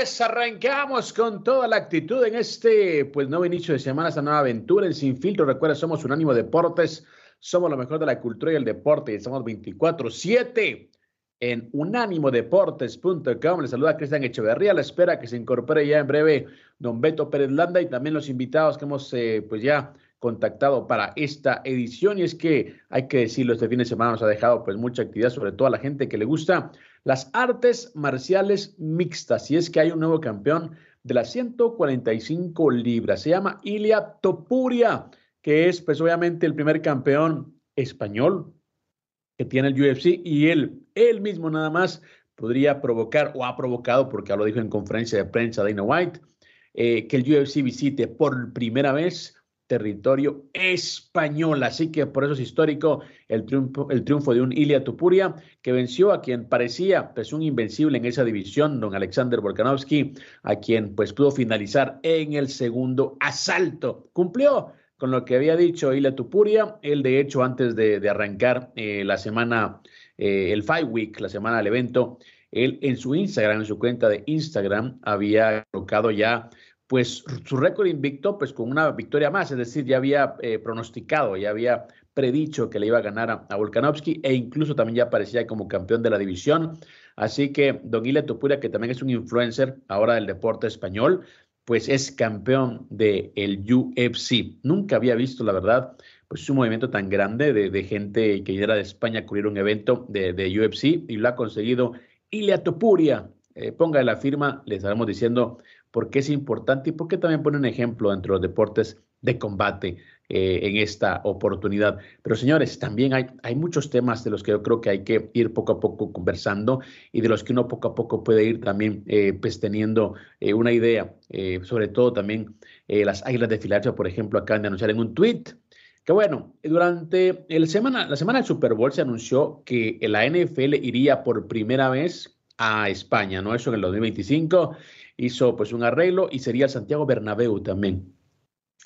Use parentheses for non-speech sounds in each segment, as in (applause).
Arrancamos con toda la actitud en este pues nuevo inicio de semana, esta nueva aventura en Sin Filtro. Recuerda, somos Unánimo Deportes, somos lo mejor de la cultura y el deporte y estamos 24-7 en unánimodeportes.com. Les saluda Cristian Echeverría, la espera que se incorpore ya en breve don Beto Pérez Landa y también los invitados que hemos eh, pues ya contactado para esta edición y es que hay que decirlo, este fin de semana nos ha dejado pues mucha actividad, sobre todo a la gente que le gusta las artes marciales mixtas. Y es que hay un nuevo campeón de las 145 libras, se llama Ilia Topuria, que es pues obviamente el primer campeón español que tiene el UFC y él, él mismo nada más podría provocar o ha provocado, porque ya lo dijo en conferencia de prensa Dana White, eh, que el UFC visite por primera vez territorio español. Así que por eso es histórico el triunfo, de un Ilia Tupuria que venció a quien parecía pues un invencible en esa división, don Alexander Volkanovski, a quien pues pudo finalizar en el segundo asalto. Cumplió con lo que había dicho Ilia Tupuria. Él de hecho antes de, arrancar eh, la semana, eh, el Five Week, la semana del evento, él en su Instagram, en su cuenta de Instagram, había colocado ya pues su récord invicto, pues con una victoria más, es decir, ya había eh, pronosticado, ya había predicho que le iba a ganar a, Volkanovski e incluso también ya aparecía como campeón de la división. Así que Don Ile Topura, que también es un influencer ahora del deporte español, pues es campeón del el UFC. Nunca había visto, la verdad, pues un movimiento tan grande de, gente que era de España a cubrir un evento de, UFC y lo ha conseguido Ilia Topuria. Eh, ponga la firma, le estaremos diciendo por qué es importante y por qué también pone un ejemplo entre los deportes de combate eh, en esta oportunidad. Pero señores, también hay, hay muchos temas de los que yo creo que hay que ir poco a poco conversando y de los que uno poco a poco puede ir también eh, pues teniendo eh, una idea. sobre todo también las Águilas de Filadelfia, por ejemplo, acaban de anunciar en un tweet que bueno, durante el semana, la semana del Super Bowl se anunció que la NFL iría por primera vez a España, ¿no? Eso en el 2025 hizo pues un arreglo y sería el Santiago Bernabéu también,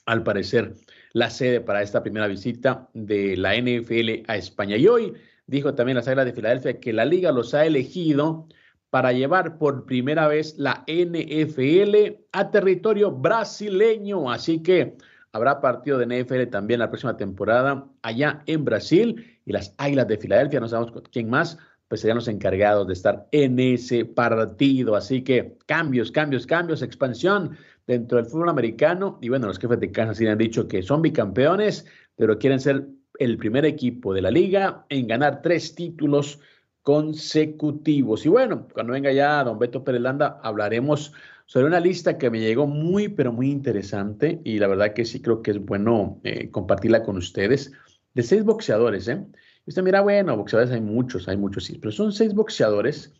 al parecer, la sede para esta primera visita de la NFL a España. Y hoy dijo también la Águilas de Filadelfia que la liga los ha elegido para llevar por primera vez la NFL a territorio brasileño. Así que habrá partido de NFL también la próxima temporada allá en Brasil y las Águilas de Filadelfia, no sabemos quién más, pues serían los encargados de estar en ese partido. Así que cambios, cambios, cambios, expansión dentro del fútbol americano. Y bueno, los jefes de Kansas City han dicho que son bicampeones, pero quieren ser el primer equipo de la liga en ganar tres títulos consecutivos. Y bueno, cuando venga ya don Beto Perelanda, hablaremos sobre una lista que me llegó muy, pero muy interesante y la verdad que sí creo que es bueno eh, compartirla con ustedes, de seis boxeadores, ¿eh? Y usted mira, bueno, boxeadores hay muchos, hay muchos, sí, pero son seis boxeadores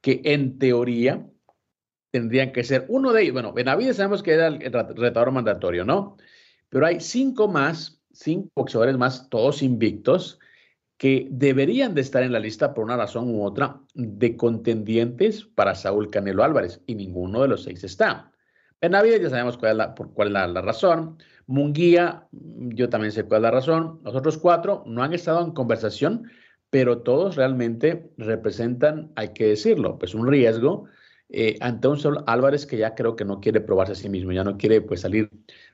que en teoría tendrían que ser uno de ellos. Bueno, Benavides sabemos que era el retador mandatorio, ¿no? Pero hay cinco más, cinco boxeadores más, todos invictos, que deberían de estar en la lista por una razón u otra de contendientes para Saúl Canelo Álvarez y ninguno de los seis está. Benavides ya sabemos cuál es la, por la razón. Munguía, yo también sé cuál es la razón. Los otros cuatro no han estado en conversación, pero todos realmente representan, hay que decirlo, pues un riesgo eh, ante un Álvarez que ya creo que no quiere probarse a sí mismo, ya no quiere pues salir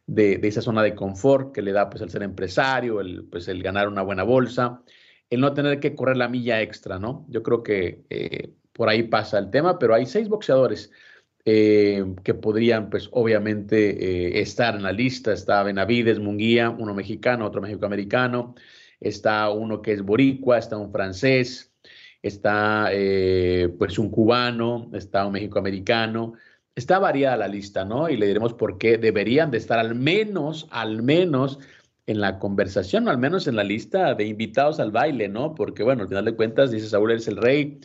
de, esa zona de confort que le da pues el ser empresario, el, pues el ganar una buena bolsa, el no tener que correr la milla extra, ¿no? Yo creo que eh, por ahí pasa el tema, pero hay seis boxeadores eh, que podrían, pues obviamente, estar en la lista. Está Benavides, Munguía, uno mexicano, otro mexicoamericano, está uno que es boricua, está un francés, está eh, pues un cubano, está un mexicoamericano, está variada la lista, ¿no? Y le diremos por qué deberían de estar al menos, al menos en la conversación, o al menos en la lista de invitados al baile, ¿no? Porque bueno, al final de cuentas, dice Saúl, él es el rey,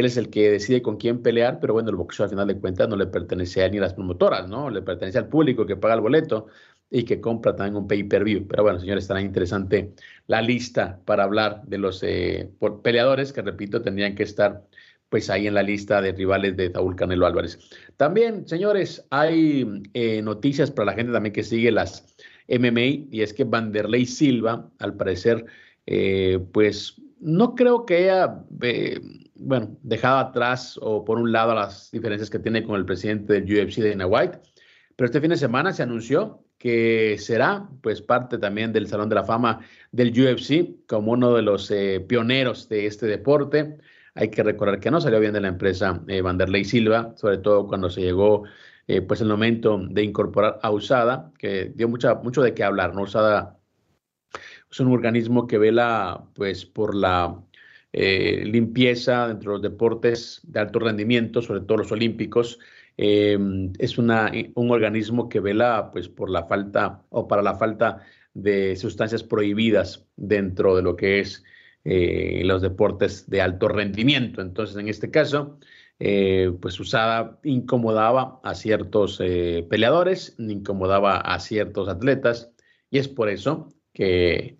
él es el que decide con quién pelear, pero bueno, el boxeo al final de cuentas no le pertenece a ni a las promotoras, ¿no? Le pertenece al público que paga el boleto y que compra también un pay-per-view. Pero bueno, señores, estará interesante la lista para hablar de los eh, peleadores que, repito, tendrían que estar pues ahí en la lista de rivales de Saúl Canelo Álvarez. También, señores, hay eh, noticias para la gente también que sigue las MMA y es que Vanderlei Silva, al parecer, eh, pues no creo que haya, bueno, dejado atrás o por un lado las diferencias que tiene con el presidente del UFC, Dana White, pero este fin de semana se anunció que será pues parte también del Salón de la Fama del UFC como uno de los eh, pioneros de este deporte. Hay que recordar que no salió bien de la empresa eh, Vanderlei Silva, sobre todo cuando se llegó eh, pues el momento de incorporar a USADA, que dio mucha, mucho de qué hablar. ¿no? USADA es un organismo que vela pues por la limpieza dentro de los deportes de alto rendimiento, sobre todo los olímpicos, Em, es una, un organismo que vela pues, por la falta o para la falta de sustancias prohibidas dentro de lo que es eh, los deportes de alto rendimiento. Entonces, en este caso, eh, pues usada incomodaba a ciertos eh, peleadores, incomodaba a ciertos atletas, y es por eso que,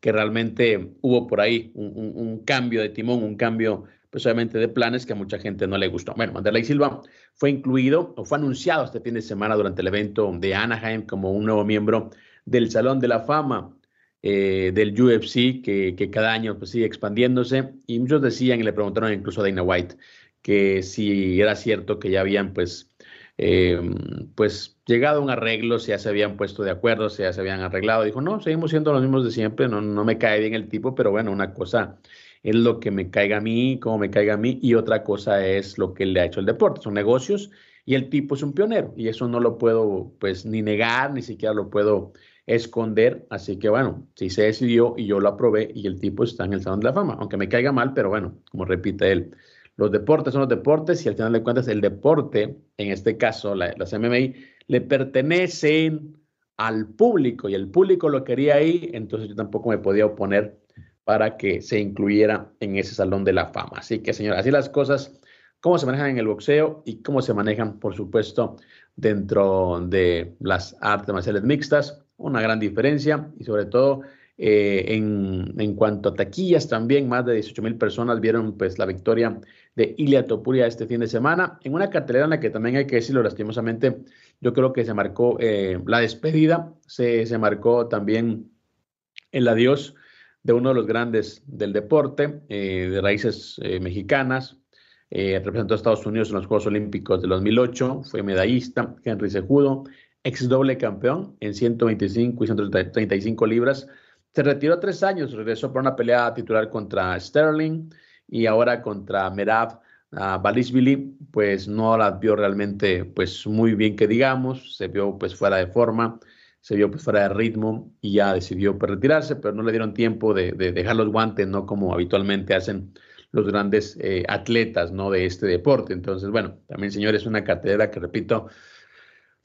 que realmente hubo por ahí un, un cambio de timón, un cambio pues obviamente de planes que a mucha gente no le gustó. Bueno, Manderley Silva fue incluido o fue anunciado este fin de semana durante el evento de Anaheim como un nuevo miembro del Salón de la Fama eh, del UFC, que, que, cada año pues, sigue expandiéndose. Y muchos decían y le preguntaron incluso a Dana White que si era cierto que ya habían pues, eh, pues llegado a un arreglo, si ya se habían puesto de acuerdo, si ya se habían arreglado. Dijo, no, seguimos siendo los mismos de siempre, no, no me cae bien el tipo, pero bueno, una cosa es lo que me caiga a mí, cómo me caiga a mí, y otra cosa es lo que le ha hecho el deporte, son negocios, y el tipo es un pionero, y eso no lo puedo pues ni negar, ni siquiera lo puedo esconder, así que bueno, si se decidió y yo lo aprobé y el tipo está en el Salón de la Fama, aunque me caiga mal, pero bueno, como repite él, los deportes son los deportes y al final de cuentas el deporte, en este caso la, las MMA, le pertenecen al público y el público lo quería ahí, entonces yo tampoco me podía oponer para que se incluyera en ese salón de la fama. Así que, señor, así las cosas, cómo se manejan en el boxeo y cómo se manejan, por supuesto, dentro de las artes marciales mixtas. Una gran diferencia y sobre todo eh, en, en, cuanto a taquillas también, más de 18 mil personas vieron pues la victoria de Ilia Topuria este fin de semana en una cartelera en la que también hay que decirlo lastimosamente, yo creo que se marcó eh, la despedida, se, se marcó también el adiós de uno de los grandes del deporte, eh, de raíces eh, mexicanas. Representó a Estados Unidos en los Juegos Olímpicos de 2008, fue medallista, Henry Sejudo, ex doble campeón en 125 y 135 libras. Se retiró tres años, regresó para una pelea titular contra Sterling y ahora contra Merab Balishvili, pues no la vio realmente pues muy bien que digamos, se vio pues fuera de forma se vio pues fuera de ritmo y ya decidió pues, retirarse, pero no le dieron tiempo de, dejar los guantes, ¿no? Como habitualmente hacen los grandes eh, atletas, ¿no? De este deporte. Entonces, bueno, también, señores, una cátedra que, repito,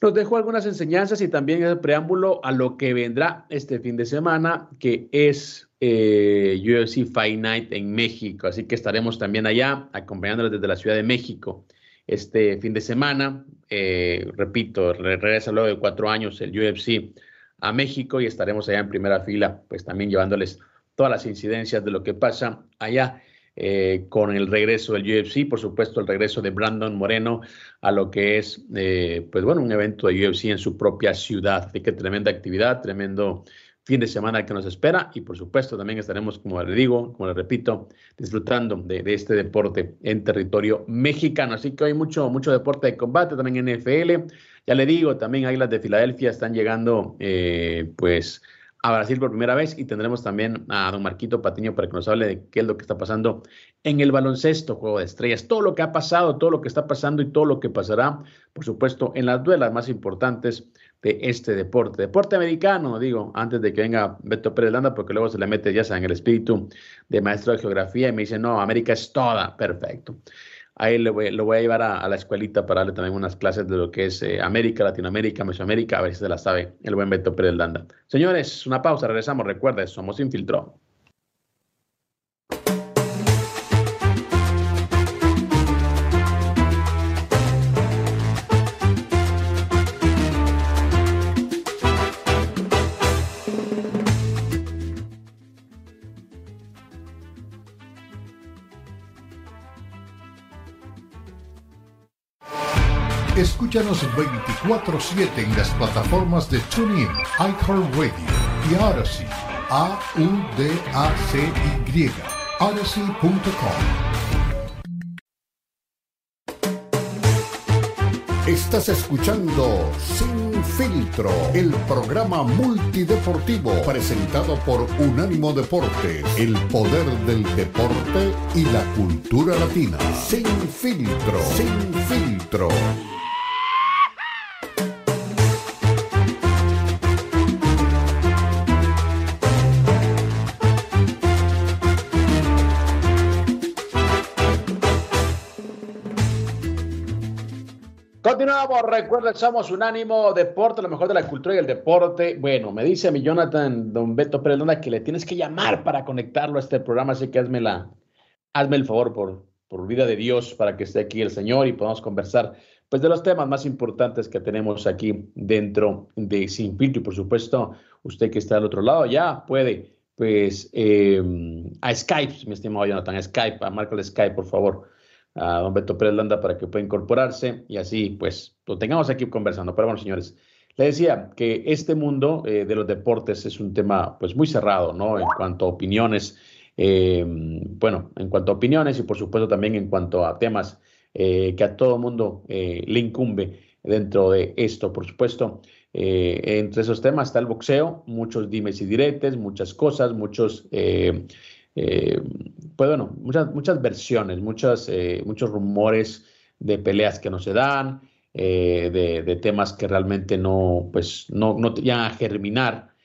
nos dejó algunas enseñanzas y también el preámbulo a lo que vendrá este fin de semana, que es eh, UFC Fight Night en México. Así que estaremos también allá acompañándoles desde la Ciudad de México este fin de semana. Eh, repito, regresa luego de cuatro años el UFC a México y estaremos allá en primera fila, pues también llevándoles todas las incidencias de lo que pasa allá eh, con el regreso del UFC, por supuesto el regreso de Brandon Moreno a lo que es, eh, pues bueno, un evento de UFC en su propia ciudad. Así que tremenda actividad, tremendo fin de semana que nos espera y por supuesto también estaremos, como le digo, como le repito, disfrutando de, este deporte en territorio mexicano. Así que hay mucho, mucho deporte de combate también en NFL. Ya le digo, también Águilas de Filadelfia están llegando, eh, pues a Brasil por primera vez y tendremos también a don Marquito Patiño para que nos hable de qué es lo que está pasando en el baloncesto, juego de estrellas, todo lo que ha pasado, todo lo que está pasando y todo lo que pasará, por supuesto, en las duelas más importantes de este deporte. Deporte americano, digo, antes de que venga Beto Pérez Landa, porque luego se le mete ya en el espíritu de maestro de geografía y me dice, no, América es toda, perfecto. Ahí lo voy, lo voy a llevar a, la escuelita para darle también unas clases de lo que es eh, América, Latinoamérica, Mesoamérica, a ver si se la sabe el buen Beto Pérez Landa. Señores, una pausa, regresamos. Recuerden, somos Infiltró. Escúchanos 24-7 en las plataformas de TuneIn, iHeartRadio y Odyssey. A-U-D-A-C-Y. Odyssey.com. Estás escuchando Sin Filtro, el programa multideportivo presentado por Unánimo Deportes, el poder del deporte y la cultura latina. Sin Filtro, Sin Filtro. Continuamos, recuerden, somos Unánimo Deporte, lo mejor de la cultura y el deporte. Bueno, me dice mi Jonathan, don Beto Pérez que le tienes que llamar para conectarlo a este programa, así que hazme, la, hazme el favor por, por vida de Dios para que esté aquí el Señor y podamos conversar pues de los temas más importantes que tenemos aquí dentro de Sin Filtro. Y por supuesto usted que está al otro lado ya puede pues eh, a Skype, mi estimado Jonathan, a Skype, a marca el Skype por favor a don Beto Pérez Landa para que pueda incorporarse y así pues lo tengamos aquí conversando. Pero bueno, señores, le decía que este mundo eh, de los deportes es un tema pues muy cerrado, ¿no? En cuanto a opiniones, eh, bueno, en cuanto a opiniones y por supuesto también en cuanto a temas eh, que a todo mundo le incumbe dentro de esto, por supuesto. entre esos temas está el boxeo, muchos dimes y diretes, muchas cosas, muchos eh, pues bueno, muchas, muchas versiones, muchas, eh, muchos rumores de peleas que no se dan, eh, de, temas que realmente no, pues, no, no a germinar,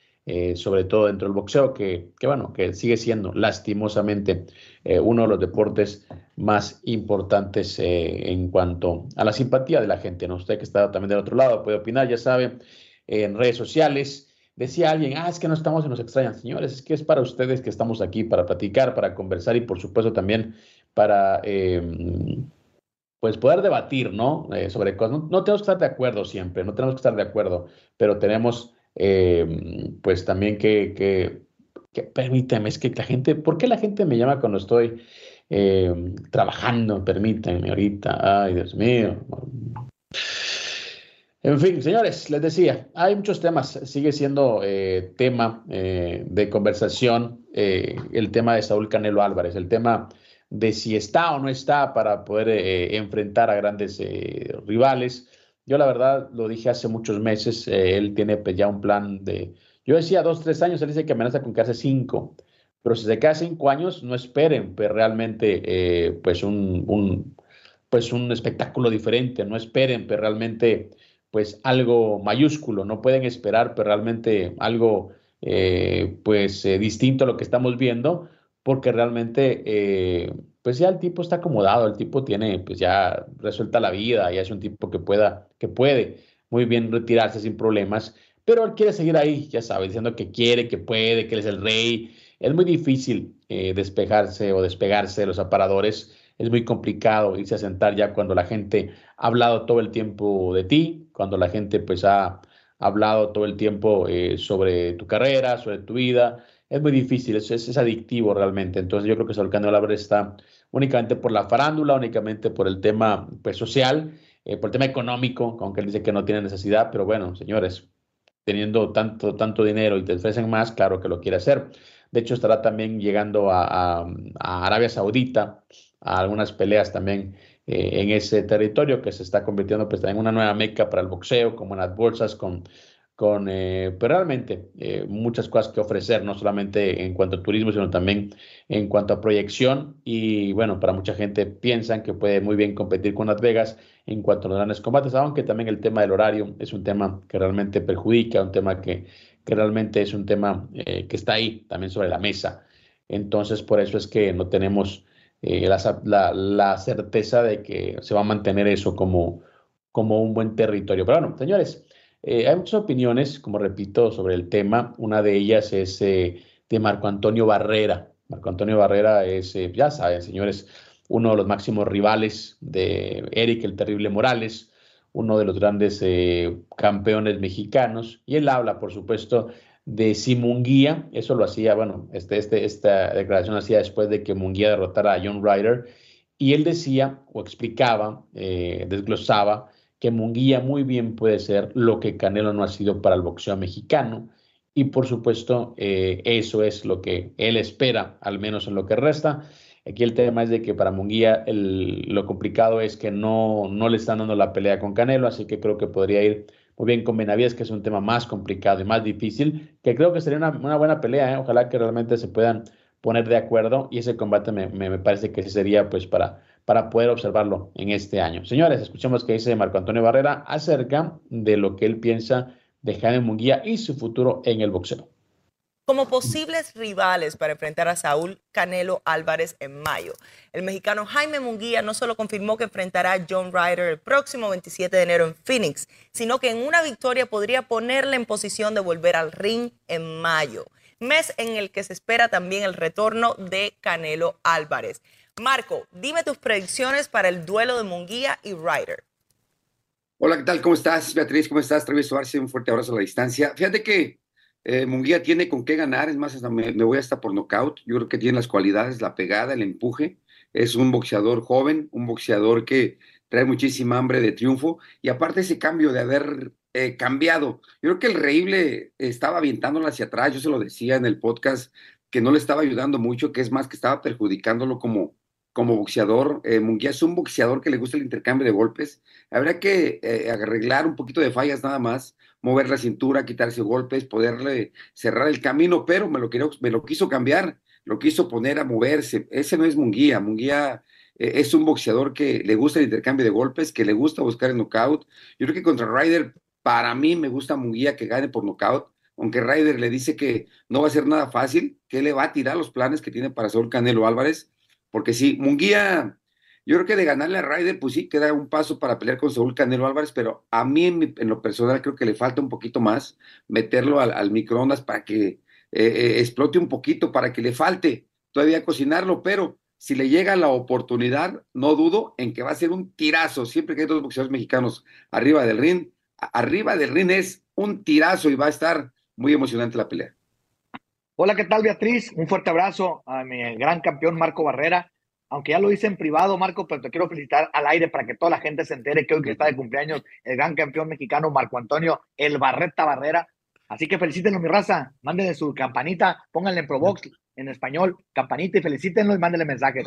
sobre todo dentro del boxeo, que, que, bueno, que sigue siendo lastimosamente uno de los deportes más importantes en cuanto a la simpatía de la gente. ¿no? Usted que está también del otro lado puede opinar, ya sabe, en redes sociales. Decía alguien, ah, es que no estamos en los extraños. Señores, es que es para ustedes que estamos aquí, para platicar, para conversar y por supuesto también para, em, pues, poder debatir, ¿no? Eh, sobre cosas. No, tenemos que estar de acuerdo siempre, no tenemos que estar de acuerdo, pero tenemos, em, pues, también que, que, que, es que la gente, ¿por qué la gente me llama cuando estoy em, trabajando? Permítanme ahorita, ay, Dios mío. En fin, señores, les decía, hay muchos temas, sigue siendo eh, tema eh, de conversación eh, el tema de Saúl Canelo Álvarez, el tema de si está o no está para poder enfrentar a grandes rivales. Yo la verdad lo dije hace muchos meses, él tiene pues, ya un plan de, yo decía dos, tres años, él dice que amenaza con quedarse cinco, pero si se queda cinco años, no esperen pues, realmente pues un, un, pues un espectáculo diferente, no esperen pues, realmente pues algo mayúsculo, no pueden esperar pero realmente algo eh, pues eh, distinto a lo que estamos viendo, porque realmente eh, pues ya el tipo está acomodado, el tipo tiene pues ya resuelta la vida, ya es un tipo que pueda, que puede muy bien retirarse sin problemas, pero él quiere seguir ahí, ya sabe, diciendo que quiere, que puede, que él es el rey. Es muy difícil despejarse o despegarse de los aparadores es muy complicado irse a sentar ya cuando la gente ha hablado todo el tiempo de ti, cuando la gente pues ha hablado todo el tiempo eh, sobre tu carrera, sobre tu vida. Es muy difícil, es, es, adictivo realmente. Entonces yo creo que Canelo Álvarez está únicamente por la farándula, únicamente por el tema pues, social, eh, por el tema económico, aunque él dice que no tiene necesidad, pero bueno, señores, teniendo tanto, tanto dinero y te ofrecen más, claro que lo quiere hacer. De hecho, estará también llegando a, Arabia Saudita, algunas peleas también eh, en ese territorio que se está convirtiendo pues, en una nueva meca para el boxeo, como en las bolsas, con, con eh, pero realmente eh, muchas cosas que ofrecer, no solamente en cuanto a turismo, sino también en cuanto a proyección. Y bueno, para mucha gente piensan que puede muy bien competir con Las Vegas en cuanto a los grandes combates, aunque también el tema del horario es un tema que realmente perjudica, un tema que que realmente es un tema eh, que está ahí también sobre la mesa. Entonces, por eso es que no tenemos eh, la, certeza de que se va a mantener eso como, como un buen territorio. Pero bueno, señores, eh, hay muchas opiniones, como repito, sobre el tema. Una de ellas es de Marco Antonio Barrera. Marco Antonio Barrera es, ya saben, señores, uno de los máximos rivales de Eric el Terrible Morales uno de los grandes eh, campeones mexicanos, y él habla, por supuesto, de si Munguía, eso lo hacía, bueno, este, este, esta declaración hacía después de que Munguía derrotara a John Ryder, y él decía o explicaba, eh, desglosaba, que Munguía muy bien puede ser lo que Canelo no ha sido para el boxeo mexicano, y por supuesto, eh, eso es lo que él espera, al menos en lo que resta. Aquí el tema es de que para Munguía lo complicado es que no, no le están dando la pelea con Canelo, así que creo que podría ir muy bien con Benavides, que es un tema más complicado y más difícil, que creo que sería una, buena pelea, ¿eh? ojalá que realmente se puedan poner de acuerdo y ese combate me, me, parece que sería pues para, para poder observarlo en este año. Señores, escuchemos qué dice Marco Antonio Barrera acerca de lo que él piensa de Jaime Munguía y su futuro en el boxeo como posibles rivales para enfrentar a Saúl Canelo Álvarez en mayo. El mexicano Jaime Munguía no solo confirmó que enfrentará a John Ryder el próximo 27 de enero en Phoenix, sino que en una victoria podría ponerle en posición de volver al ring en mayo, mes en el que se espera también el retorno de Canelo Álvarez. Marco, dime tus predicciones para el duelo de Munguía y Ryder. Hola, ¿qué tal? ¿Cómo estás, Beatriz? ¿Cómo estás? Travis Suárez, un fuerte abrazo a la distancia. Fíjate que eh, Munguía tiene con qué ganar, es más, me, voy hasta por nocaut. Yo creo que tiene las cualidades, la pegada, el empuje. Es un boxeador joven, un boxeador que trae muchísima hambre de triunfo. Y aparte ese cambio de haber eh, cambiado. Yo creo que el Reíble estaba avientándolo hacia atrás, yo se lo decía en el podcast, que no le estaba ayudando mucho, que es más que estaba perjudicándolo como, como boxeador. Eh, Munguía es un boxeador que le gusta el intercambio de golpes. Habría que eh, arreglar un poquito de fallas nada más mover la cintura, quitarse golpes, poderle cerrar el camino, pero me lo, quiero, me lo quiso cambiar, lo quiso poner a moverse. Ese no es Munguía. Munguía eh, es un boxeador que le gusta el intercambio de golpes, que le gusta buscar el knockout. Yo creo que contra Ryder, para mí me gusta Munguía que gane por knockout, aunque Ryder le dice que no va a ser nada fácil, que le va a tirar los planes que tiene para Saúl Canelo Álvarez, porque sí, Munguía yo creo que de ganarle a Ryder, pues sí, queda un paso para pelear con Saúl Canelo Álvarez, pero a mí en, lo personal creo que le falta un poquito más meterlo al, microondas para que eh, eh, explote un poquito, para que le falte todavía cocinarlo, pero si le llega la oportunidad, no dudo en que va a ser un tirazo, siempre que hay dos boxeadores mexicanos arriba del ring, arriba del ring es un tirazo y va a estar muy emocionante la pelea. Hola, ¿qué tal Beatriz? Un fuerte abrazo a mi gran campeón Marco Barrera aunque ya lo hice en privado, Marco, pero te quiero felicitar al aire para que toda la gente se entere que hoy que está de cumpleaños el gran campeón mexicano Marco Antonio El Barreta Barrera. Así que felicítenlo, mi raza. Mándenle su campanita, pónganle en Probox en español, campanita y felicítenlo y mándenle mensajes.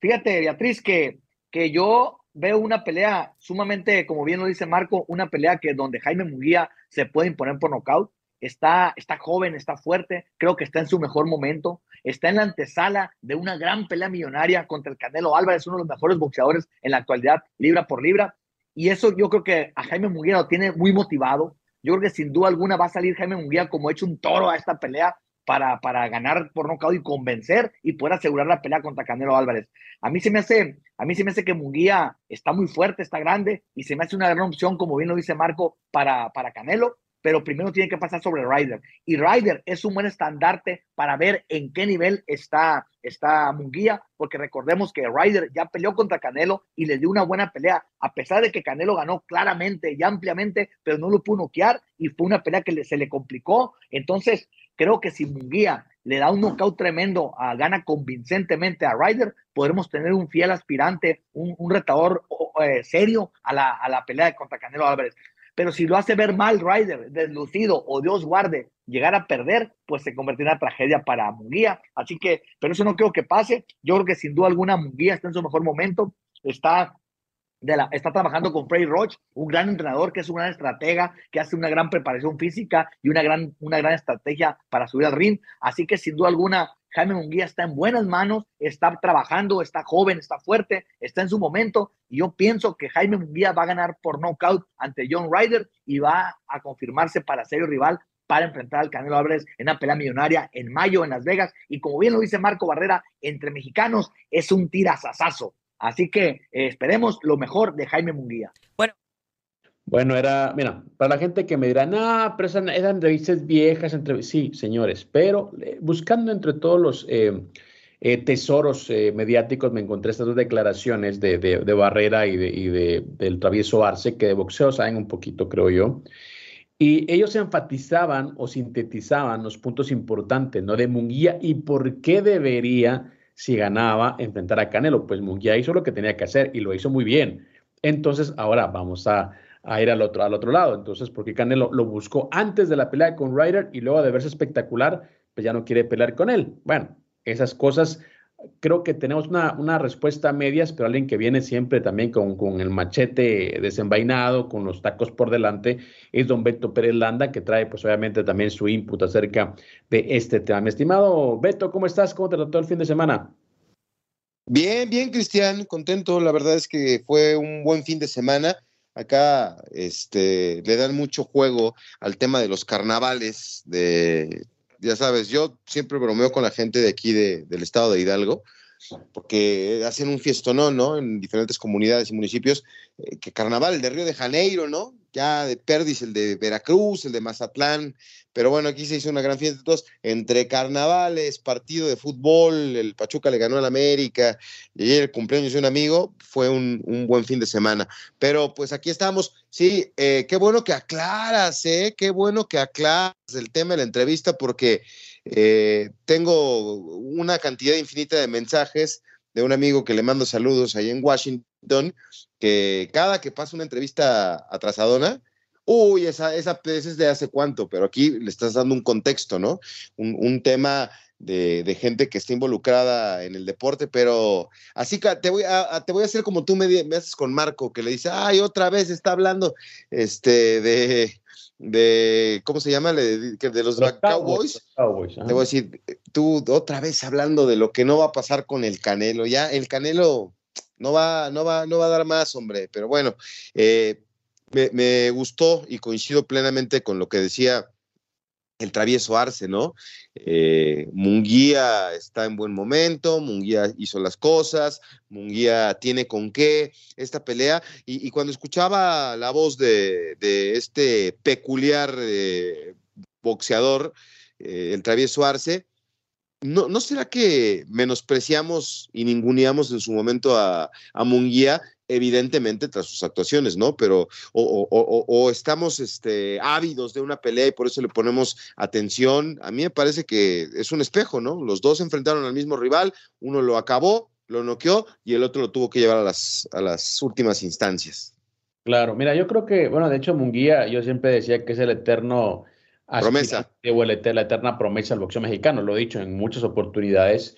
Fíjate, Beatriz, que, que yo veo una pelea sumamente, como bien lo dice Marco, una pelea que donde Jaime Munguía se puede imponer por nocaut. Está, está joven, está fuerte, creo que está en su mejor momento está en la antesala de una gran pelea millonaria contra el Canelo Álvarez, uno de los mejores boxeadores en la actualidad, libra por libra. Y eso yo creo que a Jaime Munguía lo tiene muy motivado. Yo creo que sin duda alguna va a salir Jaime Munguía como hecho un toro a esta pelea para, para ganar por nocaut y convencer y poder asegurar la pelea contra Canelo Álvarez. A mí se me hace, a mí se me hace que Munguía está muy fuerte, está grande y se me hace una gran opción, como bien lo dice Marco, para, para Canelo pero primero tiene que pasar sobre Ryder. Y Ryder es un buen estandarte para ver en qué nivel está, está Munguía, porque recordemos que Ryder ya peleó contra Canelo y le dio una buena pelea, a pesar de que Canelo ganó claramente y ampliamente, pero no lo pudo noquear y fue una pelea que se le complicó. Entonces, creo que si Munguía le da un knockout tremendo, a, gana convincentemente a Ryder, podremos tener un fiel aspirante, un, retador eh, serio a la, a la pelea contra Canelo Álvarez. Pero si lo hace ver mal Ryder, deslucido o Dios guarde, llegar a perder, pues se convertirá en tragedia para Munguía. Así que, pero eso no creo que pase. Yo creo que sin duda alguna Munguía está en su mejor momento, está está trabajando con Frey Roach, un gran entrenador que es un gran estratega, que hace una gran preparación física y una gran, una gran estrategia para subir al ring. Así que sin duda alguna, Jaime Munguía está en buenas manos, está trabajando, está joven, está fuerte, está en su momento. Y yo pienso que Jaime Munguía va a ganar por knockout ante John Ryder y va a confirmarse para serio rival para enfrentar al Canelo Álvarez en una pelea millonaria en mayo en Las Vegas. Y como bien lo dice Marco Barrera, entre mexicanos es un tirazazazo. Así que eh, esperemos lo mejor de Jaime Munguía. Bueno. Bueno, era, mira, para la gente que me dirá, no, pero eran, eran entrevistas viejas, entre... sí, señores, pero eh, buscando entre todos los eh, tesoros mediáticos me encontré estas dos declaraciones de, de, Barrera y de, del travieso Arce, que de boxeo saben un poquito, creo yo. Y ellos enfatizaban o sintetizaban los puntos importantes, ¿no? De Munguía y por qué debería si ganaba enfrentar a Canelo. Pues Munguía hizo lo que tenía que hacer y lo hizo muy bien. Entonces, ahora vamos a, ir al otro, al otro lado. Entonces, porque Canelo lo buscó antes de la pelea con Ryder y luego de verse espectacular, pues ya no quiere pelear con él. Bueno, esas cosas creo que tenemos una, una, respuesta a medias, pero alguien que viene siempre también con, con, el machete desenvainado, con los tacos por delante, es don Beto Pérez Landa, que trae pues obviamente también su input acerca de este tema. Mi estimado Beto, ¿cómo estás? ¿Cómo te trató el fin de semana? Bien, bien, Cristian, contento. La verdad es que fue un buen fin de semana. Acá este, le dan mucho juego al tema de los carnavales de ya sabes, yo siempre bromeo con la gente de aquí del estado de Hidalgo, porque hacen un fiestonón, ¿no? En diferentes comunidades y municipios, eh, que carnaval, de Río de Janeiro, ¿no? Ya de Perdis, el de Veracruz, el de Mazatlán, pero bueno, aquí se hizo una gran fiesta, entonces, entre carnavales, partido de fútbol, el Pachuca le ganó al América, y ayer el cumpleaños de un amigo, fue un, buen fin de semana. Pero pues aquí estamos, sí, eh, qué bueno que aclaras, ¿eh? Qué bueno que aclaras el tema de la entrevista, porque eh, tengo una cantidad infinita de mensajes de un amigo que le mando saludos ahí en Washington, que cada que pasa una entrevista atrasadona, uy, esa, esa es de hace cuánto, pero aquí le estás dando un contexto, ¿no? Un, tema de, gente que está involucrada en el deporte, pero así que te voy a, te voy a hacer como tú me, me, haces con Marco, que le dice, ay, otra vez está hablando este, de, de ¿cómo se llama? De, de los, Cowboys. te voy a decir, tú otra vez hablando de lo que no va a pasar con el Canelo, ya el Canelo no va, no va, no va a dar más, hombre, pero bueno, eh, me, gustó y coincido plenamente con lo que decía el travieso Arce, ¿no? Eh, Munguía está en buen momento, Munguía hizo las cosas, Munguía tiene con qué esta pelea. Y, cuando escuchaba la voz de, este peculiar eh, boxeador, el travieso Arce, ¿no, ¿no será que menospreciamos y ninguneamos en su momento a, a Munguía evidentemente tras sus actuaciones, ¿no? Pero o, estamos este, ávidos de una pelea y por eso le ponemos atención. A mí me parece que es un espejo, ¿no? Los dos enfrentaron al mismo rival, uno lo acabó, lo noqueó y el otro lo tuvo que llevar a las, a las últimas instancias. Claro, mira, yo creo que, bueno, de hecho Munguía, yo siempre decía que es el eterno... Promesa. O la eterna promesa del boxeo mexicano, lo he dicho en muchas oportunidades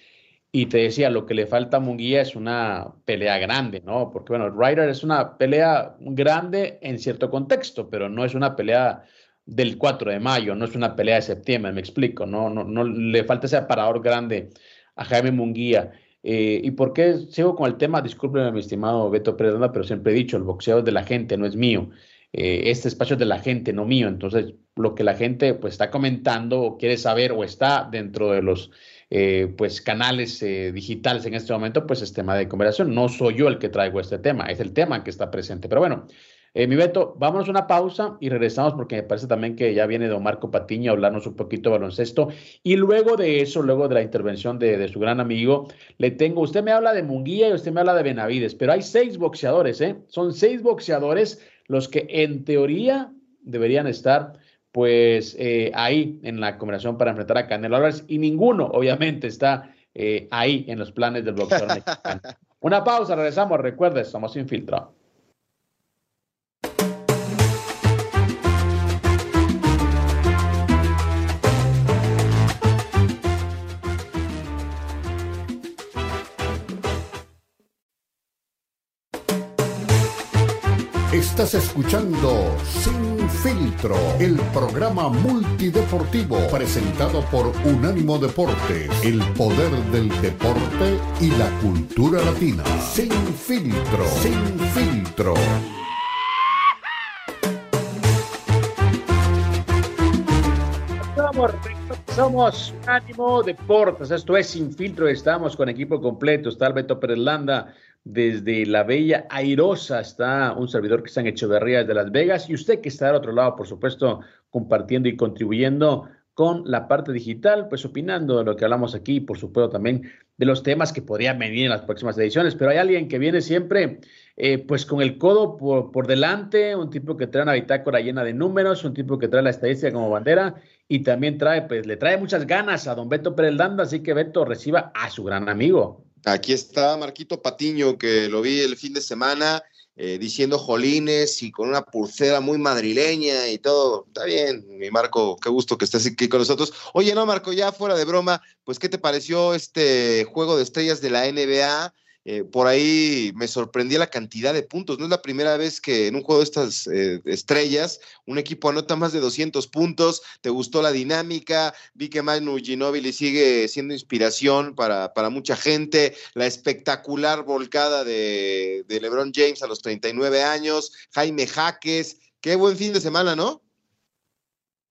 y te decía, lo que le falta a Munguía es una pelea grande, ¿no? Porque, bueno, Ryder es una pelea grande en cierto contexto, pero no es una pelea del 4 de mayo, no es una pelea de septiembre, me explico, no, no, no le falta ese aparador grande a Jaime Munguía. Eh, ¿Y por qué sigo con el tema? Discúlpeme, mi estimado Beto Pérez, pero siempre he dicho, el boxeo es de la gente, no es mío. Eh, este espacio es de la gente, no mío. Entonces, lo que la gente pues está comentando o quiere saber o está dentro de los eh, pues canales eh, digitales en este momento, pues es tema de conversación. No soy yo el que traigo este tema, es el tema que está presente. Pero bueno, mi Beto, vámonos a una pausa y regresamos porque me parece también que ya viene don Marco Patiño a hablarnos un poquito de baloncesto. Y luego de eso, luego de la intervención de, de, su gran amigo, le tengo, usted me habla de Munguía y usted me habla de Benavides, pero hay seis boxeadores, ¿eh? Son seis boxeadores los que en teoría deberían estar pues eh, ahí en la combinación para enfrentar a Canelo Álvarez y ninguno obviamente está eh, ahí en los planes del boxeador mexicano. (laughs) Una pausa, regresamos, recuerde, somos Infiltrado. Estás escuchando Sin Filtro, el programa multideportivo presentado por Unánimo Deporte, el poder del deporte y la cultura latina. Sin Filtro, Sin Filtro. Somos Ánimo Deportes, esto es Sin Filtro, estamos con equipo completo, está Alberto Pérez Landa desde la Bella Airosa, está un servidor que está en Echeverría de Las Vegas. Y usted que está al otro lado, por supuesto, compartiendo y contribuyendo con la parte digital, pues opinando de lo que hablamos aquí, por supuesto también de los temas que podrían venir en las próximas ediciones, pero hay alguien que viene siempre eh, pues con el codo por, por, delante, un tipo que trae una bitácora llena de números, un tipo que trae la estadística como bandera y también trae, pues le trae muchas ganas a don Beto Pérez así que Beto reciba a su gran amigo. Aquí está Marquito Patiño, que lo vi el fin de semana eh, diciendo jolines y con una pulsera muy madrileña y todo. Está bien, mi Marco, qué gusto que estés aquí con nosotros. Oye, no, Marco, ya fuera de broma, pues, ¿qué te pareció este juego de estrellas de la NBA? Eh, por ahí me sorprendía la cantidad de puntos. No es la primera vez que en un juego de estas eh, estrellas un equipo anota más de 200 puntos. ¿Te gustó la dinámica? Vi que Manu Ginóbili sigue siendo inspiración para, para mucha gente. La espectacular volcada de, de LeBron James a los 39 años. Jaime Jaques. Qué buen fin de semana, ¿no?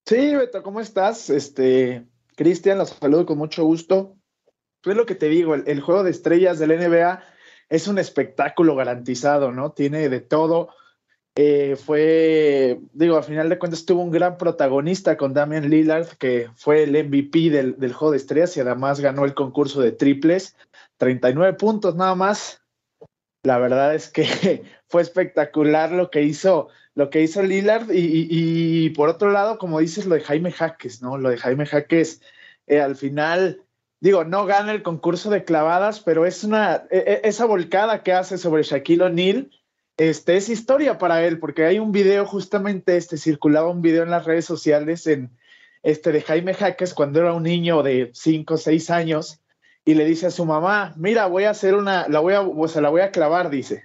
Sí, Beto, ¿cómo estás? Este, Cristian, los saludo con mucho gusto es lo que te digo, el, juego de estrellas del NBA es un espectáculo garantizado, ¿no? Tiene de todo. Eh, fue, digo, al final de cuentas tuvo un gran protagonista con Damian Lillard, que fue el MVP del, del juego de estrellas y además ganó el concurso de triples, 39 puntos nada más. La verdad es que (laughs) fue espectacular lo que hizo, lo que hizo Lillard y, y, por otro lado, como dices, lo de Jaime Jaques, ¿no? Lo de Jaime Jaques, eh, al final digo, no gana el concurso de clavadas, pero es una, e, e, esa volcada que hace sobre Shaquille O'Neal, este, es historia para él, porque hay un video, justamente este, circulaba un video en las redes sociales en, este, de Jaime Jaques cuando era un niño de 5 o 6 años, y le dice a su mamá, mira, voy a hacer una, la voy a, o sea, la voy a clavar, dice.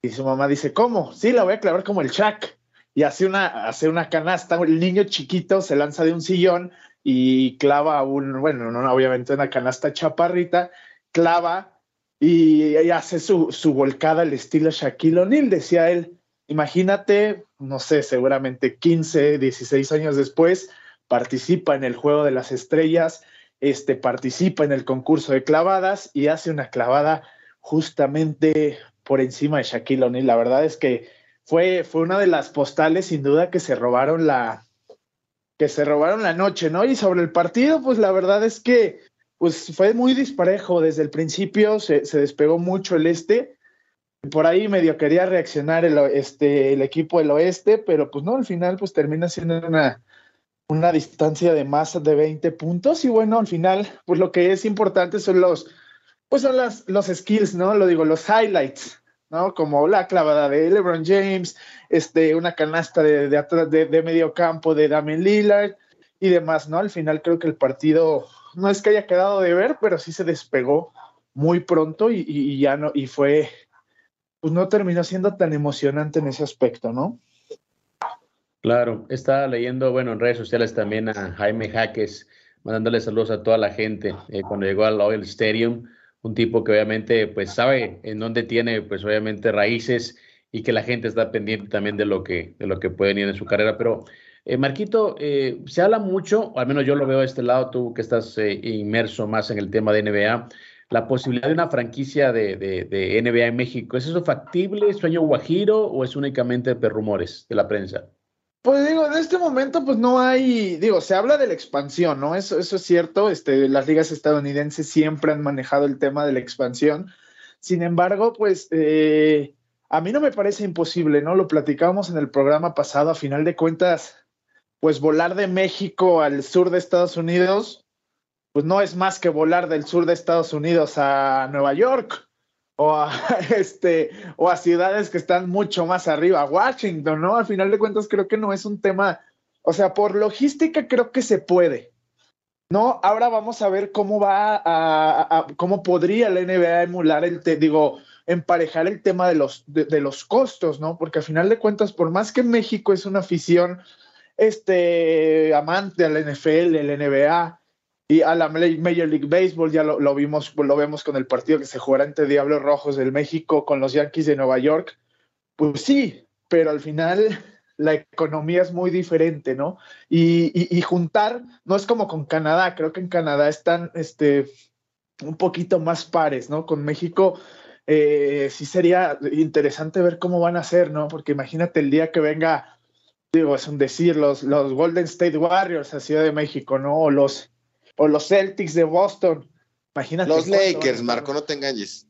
Y su mamá dice, ¿cómo? Sí, la voy a clavar como el Shaq. Y hace una, hace una canasta, el niño chiquito se lanza de un sillón y clava un, bueno, no, obviamente una canasta chaparrita, clava y, hace su, su, volcada al estilo Shaquille O'Neal, decía él. Imagínate, no sé, seguramente 15, 16 años después, participa en el Juego de las Estrellas, este, participa en el concurso de clavadas y hace una clavada justamente por encima de Shaquille O'Neal. La verdad es que fue, fue una de las postales, sin duda, que se robaron la, se robaron la noche, ¿no? Y sobre el partido, pues la verdad es que pues fue muy disparejo desde el principio, se, despegó mucho el este. Por ahí medio quería reaccionar el, este, el equipo del oeste, pero pues no, al final pues termina siendo una, una distancia de más de 20 puntos y bueno, al final pues lo que es importante son los, pues son las, los skills, ¿no? Lo digo, los highlights. Como la clavada de LeBron James, este, una canasta de, de, de, medio campo de Damian Lillard y demás, ¿no? Al final creo que el partido no es que haya quedado de ver, pero sí se despegó muy pronto y, y, ya no, y fue, pues no terminó siendo tan emocionante en ese aspecto, ¿no? Claro, estaba leyendo, bueno, en redes sociales también a Jaime Jaques, mandándole saludos a toda la gente eh, cuando llegó al Oil Stadium un tipo que obviamente pues sabe en dónde tiene pues obviamente raíces y que la gente está pendiente también de lo que, de lo que puede ir en su carrera. Pero eh, Marquito, eh, se habla mucho, o al menos yo lo veo de este lado, tú que estás eh, inmerso más en el tema de NBA, la posibilidad de una franquicia de, de, de, NBA en México. ¿Es eso factible, sueño guajiro o es únicamente de rumores de la prensa? Pues digo, en este momento pues no hay, digo, se habla de la expansión, ¿no? Eso, eso es cierto, este, las ligas estadounidenses siempre han manejado el tema de la expansión. Sin embargo, pues eh, a mí no me parece imposible, ¿no? Lo platicábamos en el programa pasado, a final de cuentas, pues volar de México al sur de Estados Unidos, pues no es más que volar del sur de Estados Unidos a Nueva York o a, (laughs) este, o a ciudades que están mucho más arriba, Washington, ¿no? Al final de cuentas creo que no es un tema, o sea, por logística creo que se puede. No, ahora vamos a ver cómo va a, cómo podría la NBA emular el, te, digo, emparejar el tema de los, de, los costos, ¿no? Porque al final de cuentas, por más que México es una afición este, amante al NFL, el NBA y a la Major League Baseball, ya lo, lo vimos, lo vemos con el partido que se jugará entre Diablos Rojos del México con los Yankees de Nueva York, pues sí, pero al final (laughs) la economía es muy diferente, ¿no? Y, juntar, no es como con Canadá, creo que en Canadá están este, un poquito más pares, ¿no? Con México eh, sí sería interesante ver cómo van a ser, ¿no? Porque imagínate el día que venga, digo, es un decir, los, los Golden State Warriors a Ciudad de México, ¿no? O los, o los Celtics de Boston. Imagínate. Los Lakers, Marco, no te engañes.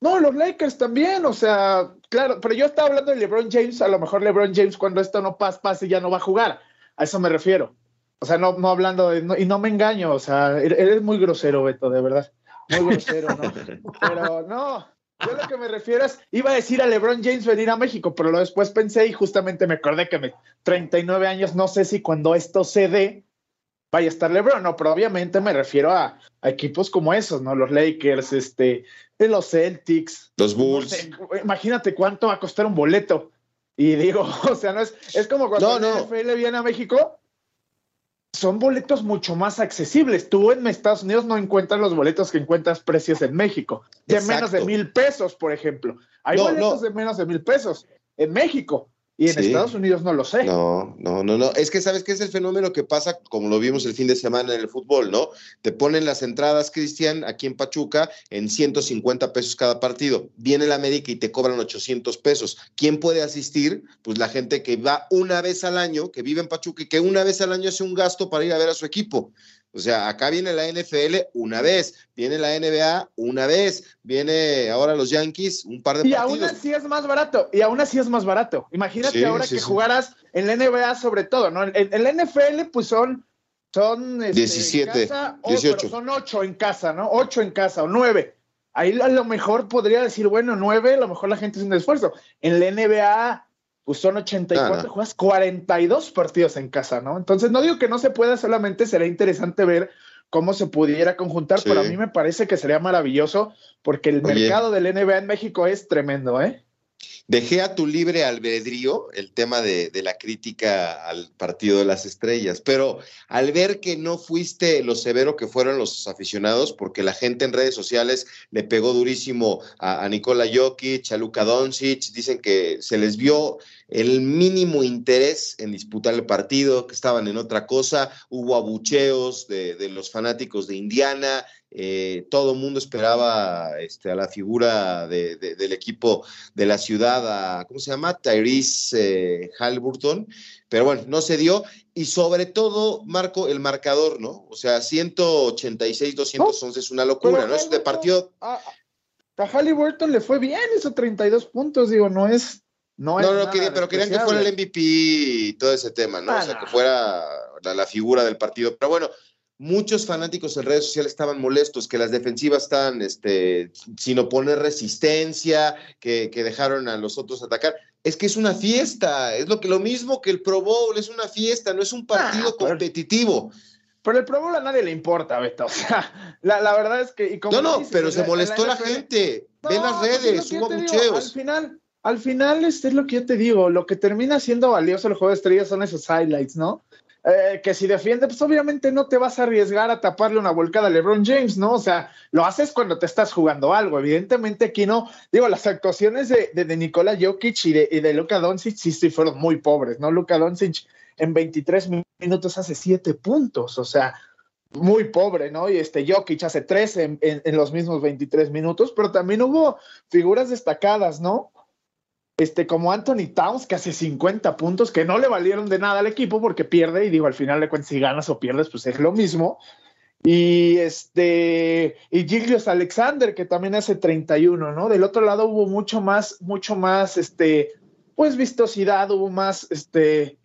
No, los Lakers también, o sea, claro, pero yo estaba hablando de LeBron James, a lo mejor LeBron James cuando esto no pase, pase ya no va a jugar, a eso me refiero. O sea, no, no hablando de, y no me engaño, o sea, er, eres muy grosero, Beto, de verdad, muy grosero, ¿no? (laughs) Pero no, yo lo que me refiero es, iba a decir a LeBron James venir a México, pero lo después pensé y justamente me acordé que me 39 años, no sé si cuando esto se dé, vaya a estar LeBron, no, pero obviamente me refiero a, equipos como esos, ¿no? Los Lakers, este, los Celtics. Los Bulls. imagínate cuánto va a costar un boleto. Y digo, (laughs) o sea, no es, es como cuando no, no. NFL viene a México, son boletos mucho más accesibles. Tú en Estados Unidos no encuentras los boletos que encuentras precios en México, de menos de mil pesos, por ejemplo. Hay boletos de menos de mil pesos en México. Y en Estados Unidos no lo sé. No, no, no, no. Es que sabes que es el fenómeno que pasa, como lo vimos el fin de semana en el fútbol, ¿no? Te ponen las entradas, Cristian, aquí en Pachuca, en 150 pesos cada partido. Viene el América y te cobran 800 pesos. ¿Quién puede asistir? Pues la gente que va una vez al año, que vive en Pachuca y que una vez al año hace un gasto para ir a ver a su equipo. O sea, acá viene la NFL una vez, viene la NBA una vez, viene ahora los Yankees un par de y partidos. Y aún así es más barato, y aún así es más barato. Imagínate ahora que jugaras en la NBA sobre todo, ¿no? En, la NFL pues son, son 17, este, 18. son 8 en casa, ¿no? 8 en casa o 9. Ahí a lo mejor podría decir, bueno, 9, a lo mejor la gente es un esfuerzo. En la NBA pues son 84, ah, juegas 42 partidos en casa, ¿no? Entonces, no digo que no se pueda, solamente será interesante ver cómo se pudiera conjuntar, pero a mí me parece que sería maravilloso porque el mercado del NBA en México es tremendo, ¿eh? Dejé a tu libre albedrío el tema de, la crítica al partido de las estrellas, pero al ver que no fuiste lo severo que fueron los aficionados, porque la gente en redes sociales le pegó durísimo a, a Nikola Jokic, a Luka Doncic, dicen que se les vio el mínimo interés en disputar el partido, que estaban en otra cosa, hubo abucheos de, de los fanáticos de Indiana, eh, todo el mundo esperaba este, a la figura del equipo de la ciudad, a, ¿cómo se llama? Tyrese eh, Halliburton, pero bueno, no se dio. Y sobre todo, Marco, el marcador, ¿no? O sea, 186, 211 es una locura, ¿no? Es de partido... A, a Halliburton le fue bien, hizo 32 puntos, digo, no es... No, no, no pero querían que fuera el MVP y todo ese tema, ¿no? o sea, que fuera la figura del partido. Pero bueno, muchos fanáticos en redes sociales estaban molestos, que las defensivas están este, sin oponer resistencia, que, dejaron a los otros atacar. Es que es una fiesta, es lo, que, lo mismo que el Pro Bowl, es una fiesta, no es un partido ah, competitivo. Pero el Pro Bowl a nadie le importa, Beto. O sea, la, verdad es que... no, no, pero se molestó la, gente. Ve las pues redes, hubo Al final, al final, este es lo que yo te digo, lo que termina siendo valioso el juego de estrellas son esos highlights, ¿no? Eh, que si defiende, pues obviamente no te vas a arriesgar a taparle una volcada a LeBron James, ¿no? O sea, lo haces cuando te estás jugando algo. Evidentemente aquí no, digo, las actuaciones de, de, Nikola Jokic y de, Luka Doncic sí, sí fueron muy pobres, ¿no? Luka Doncic en 23 minutos hace 7 puntos, o sea, muy pobre, ¿no? Y este Jokic hace 3 en, en los mismos 23 minutos, pero también hubo figuras destacadas, ¿no? Este, como Anthony Towns, que hace 50 puntos, que no le valieron de nada al equipo porque pierde, y digo, al final de cuentas, si ganas o pierdes, pues es lo mismo. Y este, y Giglios Alexander, que también hace 31, ¿no? Del otro lado hubo mucho más, mucho más, este, pues vistosidad, hubo más, este,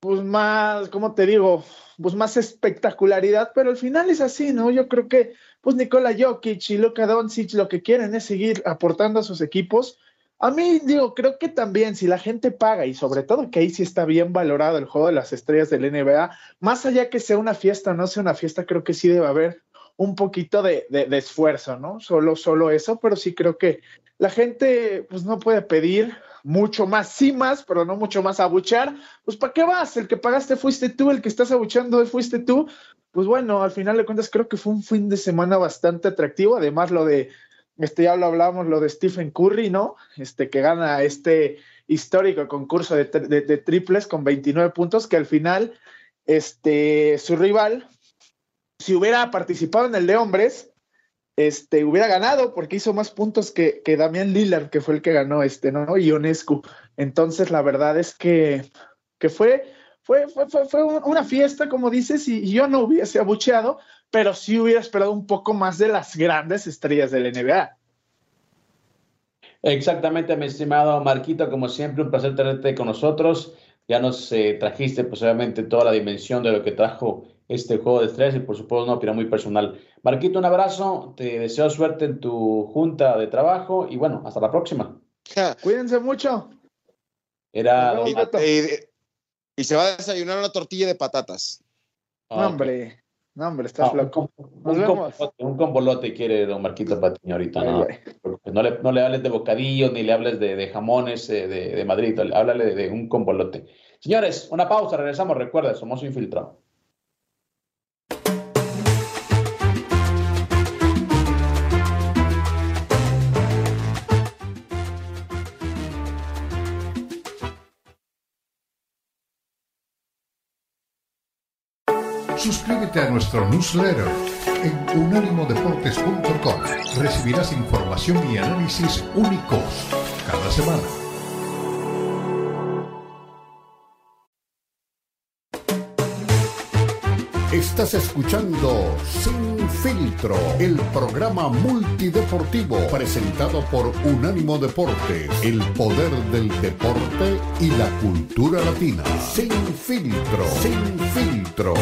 pues más, ¿cómo te digo? Pues más espectacularidad, pero al final es así, ¿no? Yo creo que, pues Nikola Jokic y Luka Doncic lo que quieren es seguir aportando a sus equipos a mí, digo, creo que también si la gente paga y sobre todo que ahí sí está bien valorado el juego de las estrellas del NBA, más allá que sea una fiesta o no sea una fiesta, creo que sí debe haber un poquito de, de, esfuerzo, ¿no? Solo, solo eso, pero sí creo que la gente pues no puede pedir mucho más, sí más, pero no mucho más abuchar. Pues ¿para qué vas? El que pagaste fuiste tú, el que estás abuchando fuiste tú. Pues bueno, al final de cuentas creo que fue un fin de semana bastante atractivo. Además lo de, este ya lo hablábamos, lo de Stephen Curry, ¿no? Este que gana este histórico concurso de, de triples con 29 puntos, que al final este, su rival, si hubiera participado en el de hombres, este, hubiera ganado porque hizo más puntos que, que Damián Lillard, que fue el que ganó este, ¿no? Y Ionescu. Entonces, la verdad es que, que fue, fue, fue, fue, una fiesta, como dices, y, yo no hubiese abucheado, pero sí hubiera esperado un poco más de las grandes estrellas del NBA. Exactamente, mi estimado Marquito, como siempre, un placer tenerte con nosotros. Ya nos eh, trajiste, pues obviamente, toda la dimensión de lo que trajo este juego de estrés y por supuesto una opinión muy personal. Marquito, un abrazo, te deseo suerte en tu junta de trabajo y bueno, hasta la próxima. Cuídense mucho. Era y, se va a desayunar una tortilla de patatas. hombre. No, hombre, estás loco. Un, combolote quiere don Marquito Patiño ahorita, ¿no? No le, no le hables de bocadillo ni le hables de, jamones eh, de, de, Madrid, háblale de, de, un combolote. Señores, una pausa, regresamos. Recuerda, somos infiltrados. Suscríbete a nuestro newsletter en unánimodeportes.com. Recibirás información y análisis únicos cada semana. Estás escuchando Sin Filtro, el programa multideportivo presentado por Unánimo Deportes, el poder del deporte y la cultura latina. Sin Filtro, Sin Filtro.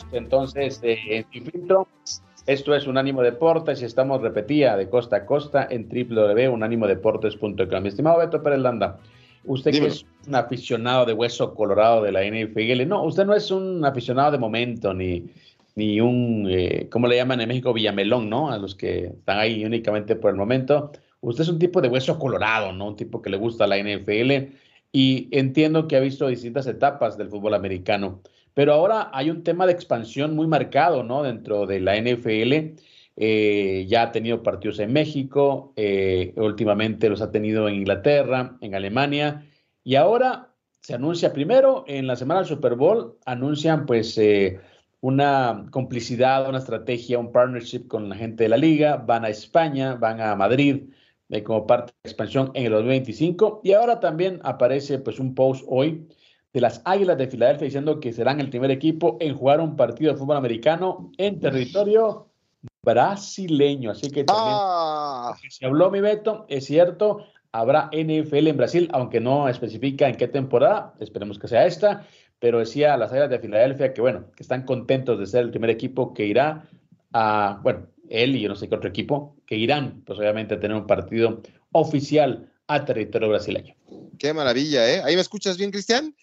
Seguimos entonces eh, en filtro. Esto es Unánimo Deportes y estamos, repetía, de costa a costa en www.unánimodeportes.com. Mi estimado Beto Pérez Landa, usted que es un aficionado de hueso colorado de la NFL, no, usted no es un aficionado de momento ni, ni un, eh, ¿cómo le llaman en México? Villamelón, ¿no? A los que están ahí únicamente por el momento. Usted es un tipo de hueso colorado, ¿no? Un tipo que le gusta la NFL y entiendo que ha visto distintas etapas del fútbol americano. Pero ahora hay un tema de expansión muy marcado, ¿no? Dentro de la NFL. Eh, ya ha tenido partidos en México, eh, últimamente los ha tenido en Inglaterra, en Alemania, y ahora se anuncia primero en la semana del Super Bowl, anuncian pues eh, una complicidad, una estrategia, un partnership con la gente de la liga, van a España, van a Madrid como parte de expansión en el 2025, y ahora también aparece pues un post hoy de las Águilas de Filadelfia diciendo que serán el primer equipo en jugar un partido de fútbol americano en territorio brasileño. Así que también ah. se habló mi Beto, es cierto, habrá NFL en Brasil, aunque no especifica en qué temporada, esperemos que sea esta, pero decía las Águilas de Filadelfia que bueno, que están contentos de ser el primer equipo que irá a, bueno, él y yo no sé qué otro equipo, que irán, pues obviamente a tener un partido oficial a territorio brasileño. Qué maravilla, ¿eh? ¿Ahí me escuchas bien, Cristian?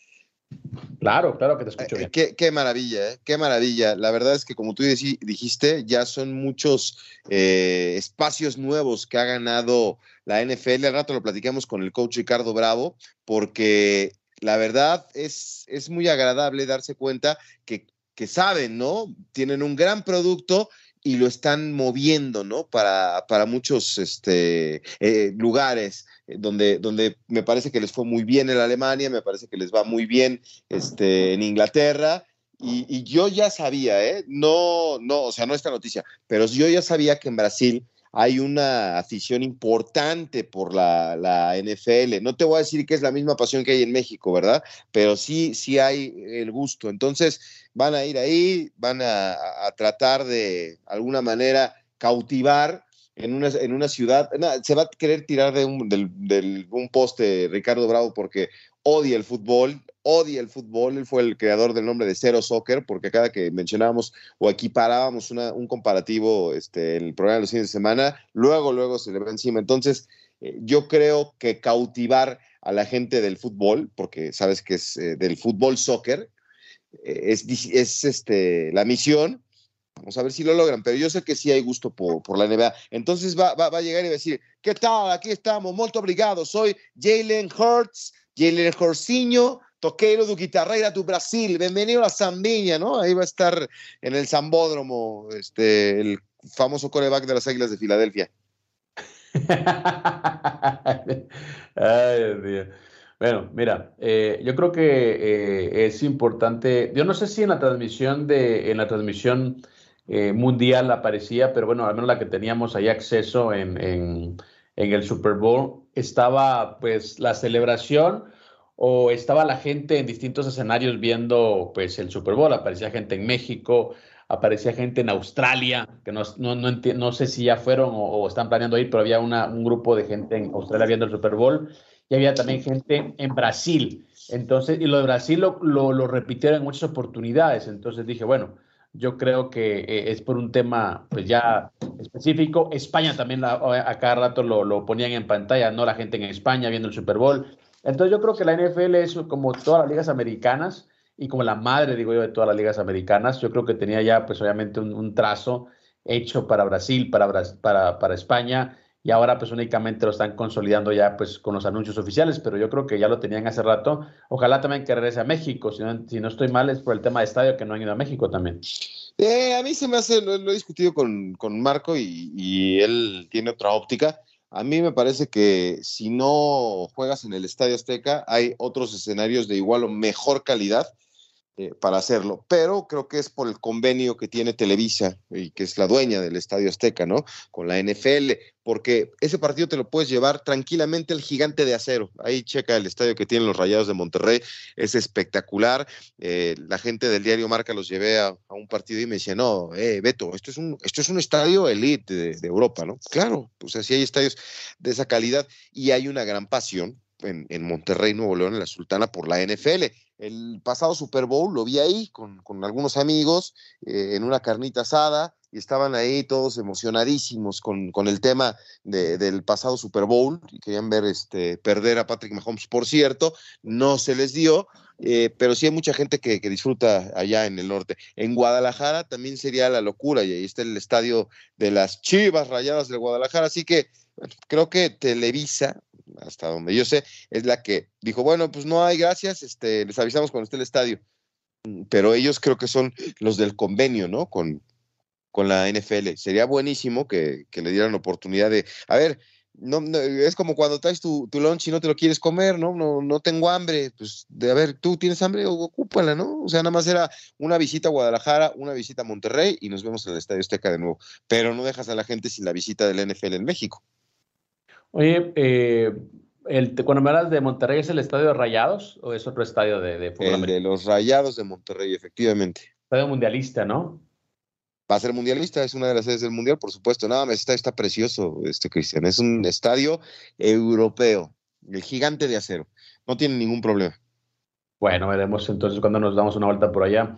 Claro, claro que te escucho eh, bien. Qué, maravilla, ¿eh? qué maravilla. La verdad es que como tú dijiste, ya son muchos eh, espacios nuevos que ha ganado la NFL. Al rato lo platicamos con el coach Ricardo Bravo, porque la verdad es, es muy agradable darse cuenta que, que saben, ¿no? Tienen un gran producto y lo están moviendo, ¿no? Para, para muchos este, eh, lugares eh, donde, donde me parece que les fue muy bien en Alemania, me parece que les va muy bien este, en Inglaterra. Y, yo ya sabía, ¿eh? No, no, o sea, no esta noticia, pero yo ya sabía que en Brasil hay una afición importante por la, la, NFL. No te voy a decir que es la misma pasión que hay en México, ¿verdad? Pero sí, sí hay el gusto. Entonces van a ir ahí, van a, tratar de alguna manera cautivar en una, en una ciudad. se va a querer tirar de un, del, poste Ricardo Bravo porque odia el fútbol, odia el fútbol, él fue el creador del nombre de Cero Soccer, porque cada que mencionábamos o equiparábamos un comparativo este, en el programa de los fines de semana, luego, luego se le va encima. Entonces, eh, yo creo que cautivar a la gente del fútbol, porque sabes que es eh, del fútbol soccer, eh, es, es este, la misión. Vamos a ver si lo logran, pero yo sé que sí hay gusto por, por la NBA. Entonces va, va, va, a llegar y va a decir, ¿qué tal? Aquí estamos, muy obrigado. Soy Jalen Hurts, Jalen Hurtsinho, toqueiro do Guitarreira do Brasil. Bienvenido a Sambiña, ¿no? Ahí va a estar en el Zambódromo, este, el famoso coreback de las Águilas de Filadelfia. (laughs) Ay, Dios. Bueno, mira, eh, yo creo que eh, es importante. Yo no sé si en la transmisión de, en la transmisión eh, mundial aparecía, pero bueno, al menos la que teníamos ahí acceso en, en, el Super Bowl estaba, pues, la celebración o estaba la gente en distintos escenarios viendo, pues, el Super Bowl. Aparecía gente en México, aparecía gente en Australia, que no, no, no, no sé si ya fueron o, están planeando ir, pero había un grupo de gente en Australia viendo el Super Bowl y había también gente en Brasil. Entonces, y lo de Brasil lo, lo, repitieron en muchas oportunidades. Entonces dije, bueno, yo creo que eh, es por un tema pues ya específico. España también a cada rato lo, ponían en pantalla, no la gente en España viendo el Super Bowl. Entonces yo creo que la NFL es como todas las ligas americanas, y como la madre, digo yo, de todas las ligas americanas, yo creo que tenía ya, pues obviamente, un, trazo hecho para Brasil, para, para, para España, y ahora pues únicamente lo están consolidando ya pues con los anuncios oficiales, pero yo creo que ya lo tenían hace rato. Ojalá también que regrese a México, si no, si no estoy mal es por el tema de estadio que no han ido a México también. Eh, a mí se me hace, lo, he discutido con, con Marco y, y, él tiene otra óptica. A mí me parece que si no juegas en el Estadio Azteca, hay otros escenarios de igual o mejor calidad eh, para hacerlo, pero creo que es por el convenio que tiene Televisa y que es la dueña del Estadio Azteca, ¿no? Con la NFL, porque ese partido te lo puedes llevar tranquilamente al gigante de acero. Ahí checa el estadio que tienen los Rayados de Monterrey, es espectacular. Eh, la gente del diario Marca los llevé a, un partido y me decía, no, eh, Beto, esto es un, esto es un estadio elite de, Europa, ¿no? Claro, pues así hay estadios de esa calidad y hay una gran pasión en, Monterrey, Nuevo León, en la Sultana, por la NFL. El pasado Super Bowl lo vi ahí con, algunos amigos eh, en una carnita asada y estaban ahí todos emocionadísimos con, con el tema del pasado Super Bowl y querían ver este, perder a Patrick Mahomes. Por cierto, no se les dio, eh, pero sí hay mucha gente que, que, disfruta allá en el norte. En Guadalajara también sería la locura y ahí está el estadio de las Chivas Rayadas de Guadalajara, así que creo que Televisa hasta donde yo sé, es la que dijo, bueno, pues no hay gracias, este, les avisamos cuando esté el estadio. Mm, pero ellos creo que son los del convenio, ¿no? Con, con la NFL. Sería buenísimo que, le dieran oportunidad de, a ver, no, es como cuando traes tu, tu, lunch y no te lo quieres comer, ¿no? No, no tengo hambre, pues de a ver, tú tienes hambre, ocúpala, ¿no? O sea, nada más era una visita a Guadalajara, una visita a Monterrey y nos vemos en el Estadio Azteca de nuevo. Pero no dejas a la gente sin la visita del NFL en México. Oye, eh, el, cuando me hablas de Monterrey, ¿es el estadio de Rayados o es otro estadio de, de fútbol? El de los Rayados de Monterrey, efectivamente. Estadio mundialista, ¿no? Va a ser mundialista, es una de las sedes del mundial, por supuesto. Nada más está, está precioso, este Cristian. Es un estadio europeo, el gigante de acero. No tiene ningún problema. Bueno, veremos entonces cuando nos damos una vuelta por allá.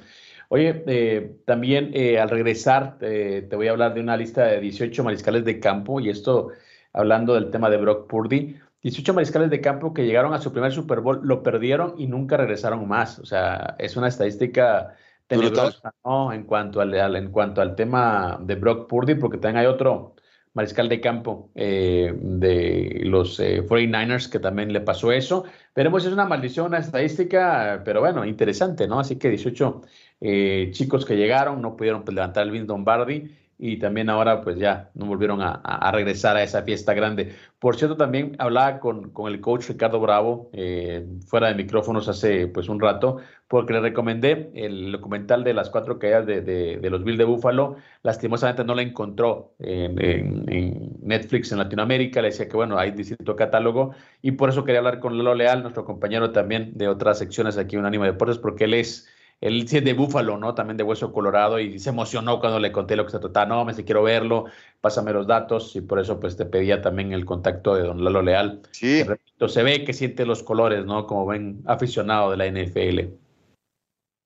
Oye, eh, también eh, al regresar te voy a hablar de una lista de 18 mariscales de campo y esto hablando del tema de Brock Purdy. 18 mariscales de campo que llegaron a su primer Super Bowl, lo perdieron y nunca regresaron más. O sea, es una estadística tenebrosa ¿no? en, cuanto al, en cuanto al tema de Brock Purdy, porque también hay otro mariscal de campo eh, de los 49ers eh, que también le pasó eso. Veremos si es una maldición, una estadística, pero bueno, interesante, ¿no? Así que 18 eh, chicos que llegaron no pudieron pues, levantar el Vince Lombardi y también ahora pues ya no volvieron a, regresar a esa fiesta grande. Por cierto, también hablaba con, con el coach Ricardo Bravo eh, fuera de micrófonos hace pues un rato, porque le recomendé el documental de las cuatro caídas de, de, los Bills de Búfalo. Lastimosamente no lo encontró en, Netflix en Latinoamérica. Le decía que bueno, hay distinto catálogo y por eso quería hablar con Lalo Leal, nuestro compañero también de otras secciones aquí en Ánimo Deportes, porque él es él sí es de Búfalo, ¿no? También de Hueso Colorado y se emocionó cuando le conté lo que se trataba. No, me si quiero verlo, pásame los datos y por eso pues te pedía también el contacto de don Lalo Leal. Sí. repito, se ve que siente los colores, ¿no? Como ven aficionado de la NFL.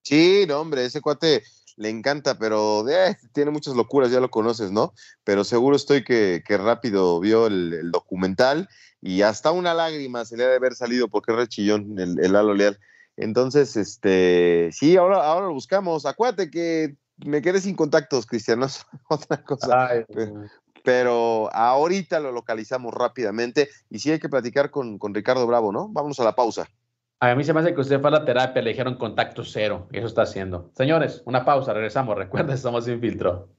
Sí, no, hombre, ese cuate le encanta, pero eh, tiene muchas locuras, ya lo conoces, ¿no? Pero seguro estoy que, que rápido vio el, el, documental y hasta una lágrima se le ha de haber salido porque es rechillón el, el Lalo Leal. Entonces, este, sí, ahora, ahora lo buscamos. Acuérdate que me quedé sin contactos, Cristiano, (laughs) otra cosa. Ay, pero, pero, ahorita lo localizamos rápidamente y sí hay que platicar con, con Ricardo Bravo, ¿no? Vámonos a la pausa. A mí se me hace que usted fue a la terapia, le dijeron contacto cero, y eso está haciendo. Señores, una pausa, regresamos. Recuerden, estamos sin filtro.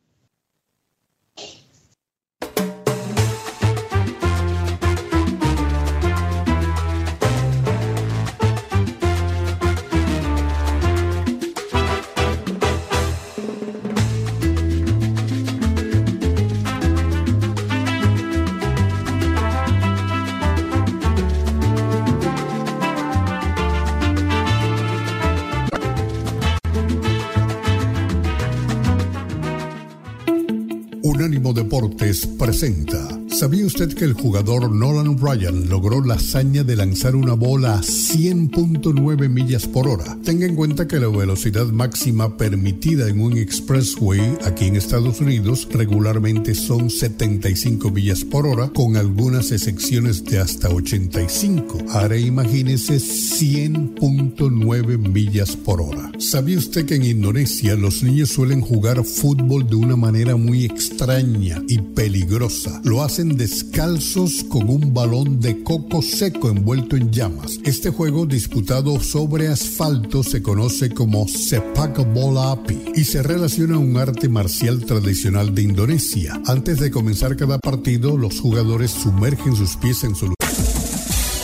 Presenta. ¿Sabía usted que el jugador Nolan Ryan logró la hazaña de lanzar una bola a 100.9 millas por hora? Tenga en cuenta que la velocidad máxima permitida en un expressway aquí en Estados Unidos regularmente son 75 millas por hora, con algunas excepciones de hasta 85. Ahora imagínese 100.9 millas por hora. ¿Sabía usted que en Indonesia los niños suelen jugar fútbol de una manera muy extraña y peligrosa? Lo hacen descalzos con un balón de coco seco envuelto en llamas. Este juego disputado sobre asfalto se conoce como sepak bola api y se relaciona a un arte marcial tradicional de Indonesia. Antes de comenzar cada partido, los jugadores sumergen sus pies en su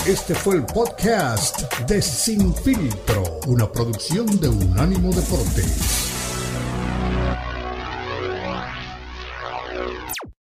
este fue el podcast de Sin Filtro, una producción de Unánimo Deportes.